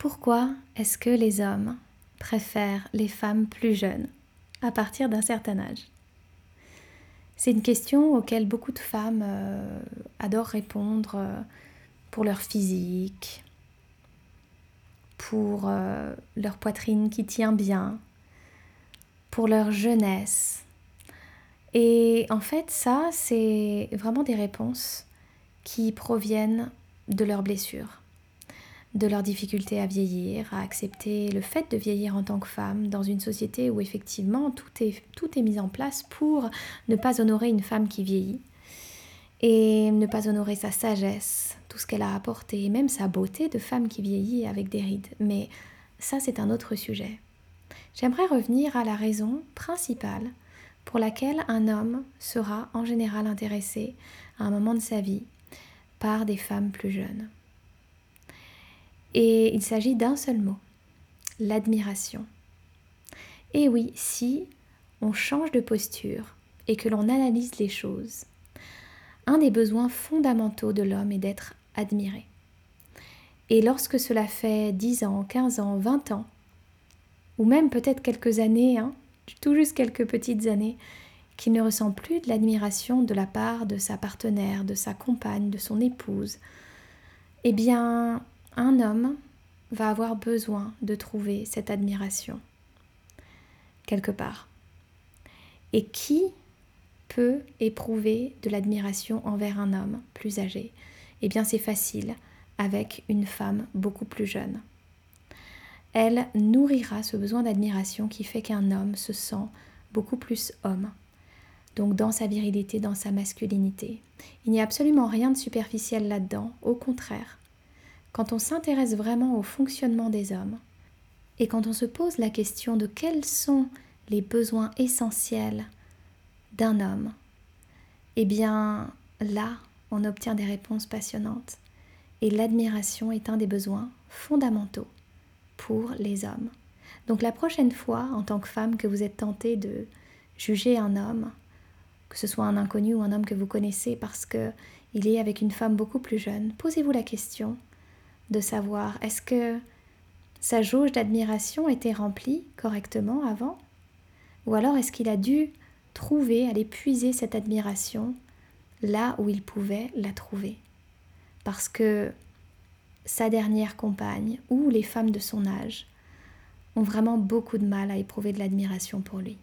Pourquoi est-ce que les hommes préfèrent les femmes plus jeunes à partir d'un certain âge? C'est une question auquel beaucoup de femmes euh, adorent répondre euh, pour leur physique, pour euh, leur poitrine qui tient bien, pour leur jeunesse. Et en fait, ça, c'est vraiment des réponses qui proviennent de leurs blessures, de leur difficulté à vieillir, à accepter le fait de vieillir en tant que femme dans une société où effectivement tout est, tout est mis en place pour ne pas honorer une femme qui vieillit et ne pas honorer sa sagesse, tout ce qu'elle a apporté, même sa beauté de femme qui vieillit avec des rides. Mais ça, c'est un autre sujet. J'aimerais revenir à la raison principale pour laquelle un homme sera en général intéressé à un moment de sa vie par des femmes plus jeunes. Et il s'agit d'un seul mot, l'admiration. Et oui, si on change de posture et que l'on analyse les choses, un des besoins fondamentaux de l'homme est d'être admiré. Et lorsque cela fait 10 ans, 15 ans, 20 ans, ou même peut-être quelques années, hein, tout juste quelques petites années, qu'il ne ressent plus de l'admiration de la part de sa partenaire, de sa compagne, de son épouse, eh bien, un homme va avoir besoin de trouver cette admiration quelque part. Et qui peut éprouver de l'admiration envers un homme plus âgé? Eh bien, c'est facile avec une femme beaucoup plus jeune. Elle nourrira ce besoin d'admiration qui fait qu'un homme se sent beaucoup plus homme, donc dans sa virilité, dans sa masculinité. Il n'y a absolument rien de superficiel là-dedans, au contraire. Quand on s'intéresse vraiment au fonctionnement des hommes, et quand on se pose la question de quels sont les besoins essentiels d'un homme, eh bien là, on obtient des réponses passionnantes. Et l'admiration est un des besoins fondamentaux pour les hommes. Donc la prochaine fois, en tant que femme, que vous êtes tentée de juger un homme, que ce soit un inconnu ou un homme que vous connaissez parce que il est avec une femme beaucoup plus jeune, posez-vous la question de savoir est-ce que sa jauge d'admiration était remplie correctement avant? Ou alors est-ce qu'il a dû trouver, aller puiser cette admiration là où il pouvait la trouver? Parce que sa dernière compagne ou les femmes de son âge ont vraiment beaucoup de mal à éprouver de l'admiration pour lui.